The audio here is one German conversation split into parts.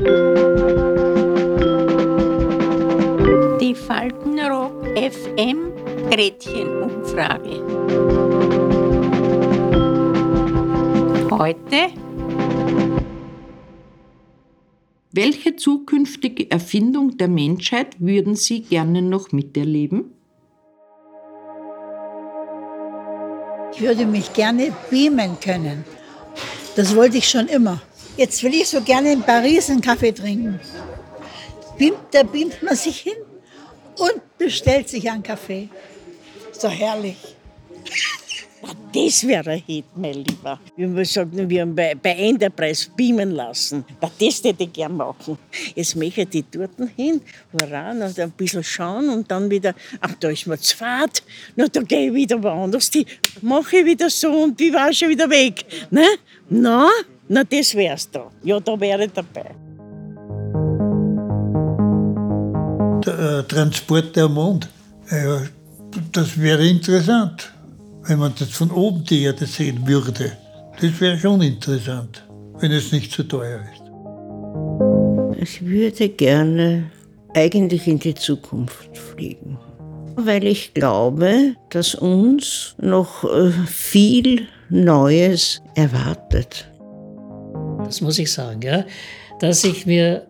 Die Faltenrock FM Gretchenumfrage. Heute Welche zukünftige Erfindung der Menschheit würden Sie gerne noch miterleben? Ich würde mich gerne beamen können. Das wollte ich schon immer. Jetzt will ich so gerne in Paris einen Kaffee trinken. Da beamt man sich hin und bestellt sich einen Kaffee. So herrlich. Das wäre ein Hit, mein Lieber. Man sagt, wir bei, bei Enterprise beamen lassen. Das hätte ich gerne machen. Jetzt möchte ich dort hin, voran und ein bisschen schauen und dann wieder, ach, da ist mir zu fad. Na, da gehe ich wieder woanders hin. Mache ich wieder so und die war schon wieder weg. Ne? Na, na, das wär's da. Ja, da wäre ich dabei. Der äh, Transport der Mond, ja, das wäre interessant wenn man das von oben die Erde sehen würde. Das wäre schon interessant, wenn es nicht zu teuer ist. Ich würde gerne eigentlich in die Zukunft fliegen, weil ich glaube, dass uns noch äh, viel Neues erwartet. Das muss ich sagen, ja, dass ich mir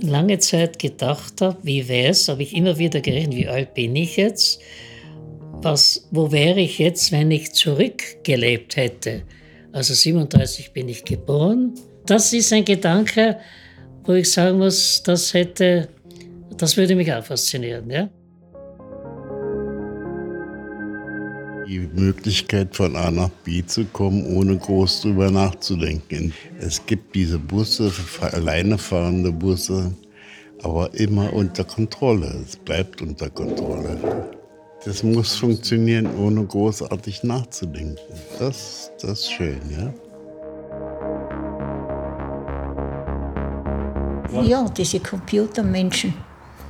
lange Zeit gedacht habe, wie wäre es, habe ich immer wieder gerechnet, wie alt bin ich jetzt? was, wo wäre ich jetzt, wenn ich zurückgelebt hätte? Also 37 bin ich geboren. Das ist ein Gedanke, wo ich sagen muss, das hätte, das würde mich auch faszinieren, ja. Die Möglichkeit von A nach B zu kommen, ohne groß drüber nachzudenken. Es gibt diese Busse, alleine fahrende Busse, aber immer unter Kontrolle. Es bleibt unter Kontrolle. Das muss funktionieren, ohne großartig nachzudenken. Das, das ist schön, ja. Ja, diese Computermenschen.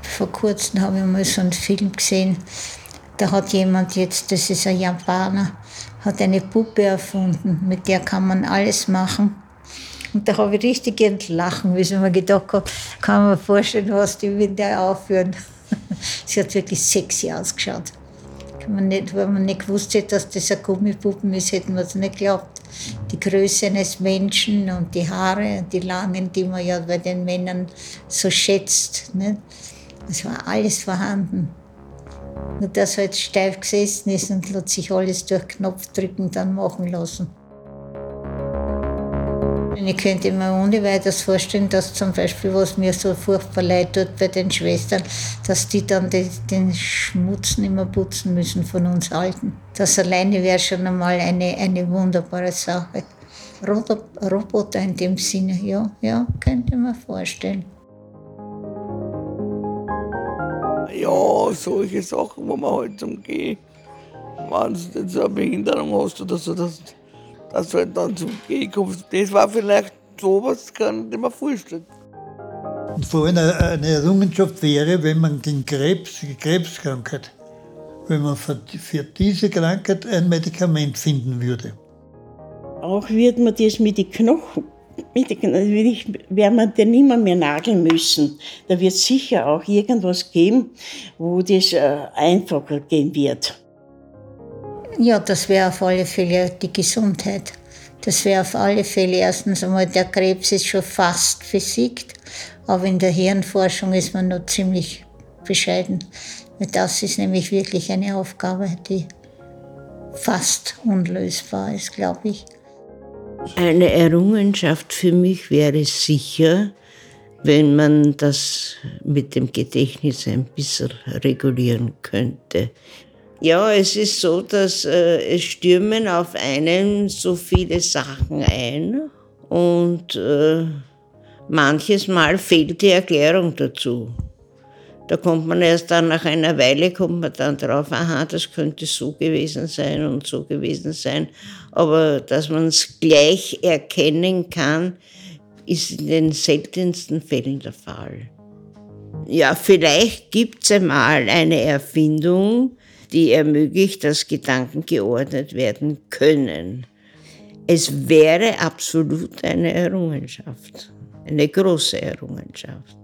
Vor kurzem habe ich mal so einen Film gesehen. Da hat jemand jetzt, das ist ein Japaner, hat eine Puppe erfunden, mit der kann man alles machen. Und da habe ich richtig entlachen weil ich mir gedacht habe, kann man vorstellen, was die mit der aufführen. Sie hat wirklich sexy ausgeschaut. Man nicht, wenn man nicht gewusst hätte, dass das eine Gummipuppen ist, hätten wir es nicht geglaubt. Die Größe eines Menschen und die Haare, die langen, die man ja bei den Männern so schätzt. Nicht? Es war alles vorhanden. Nur dass jetzt steif gesessen ist und hat sich alles durch Knopfdrücken dann machen lassen. Ich könnte mir ohne weiteres vorstellen, dass zum Beispiel, was mir so furchtbar leid tut bei den Schwestern, dass die dann den, den Schmutz nicht mehr putzen müssen von uns Alten. Das alleine wäre schon einmal eine, eine wunderbare Sache. Roboter in dem Sinne, ja, ja, könnte man vorstellen. Ja, solche Sachen, wo man halt zum Gehen, wenn du jetzt eine Behinderung hast oder so, dass dass du halt dann zum Gehen kommst. Das war vielleicht sowas, kann ich mir vorstellen. Und vor allem eine Errungenschaft wäre, wenn man gegen Krebs, die Krebskrankheit, wenn man für, für diese Krankheit ein Medikament finden würde. Auch wird man das mit den Knochen mit werden wir den nimmer mehr nageln müssen. Da wird sicher auch irgendwas geben, wo das äh, einfacher gehen wird. Ja, das wäre auf alle Fälle die Gesundheit. Das wäre auf alle Fälle erstens einmal, der Krebs ist schon fast besiegt, aber in der Hirnforschung ist man noch ziemlich bescheiden. Das ist nämlich wirklich eine Aufgabe, die fast unlösbar ist, glaube ich. Eine Errungenschaft für mich wäre sicher, wenn man das mit dem Gedächtnis ein bisschen regulieren könnte. Ja, es ist so, dass äh, es stürmen auf einen so viele Sachen ein und äh, manches Mal fehlt die Erklärung dazu. Da kommt man erst dann nach einer Weile, kommt man dann drauf, aha, das könnte so gewesen sein und so gewesen sein. Aber dass man es gleich erkennen kann, ist in den seltensten Fällen der Fall. Ja, vielleicht gibt es einmal eine Erfindung, die ermöglicht, dass Gedanken geordnet werden können. Es wäre absolut eine Errungenschaft. eine große Errungenschaft.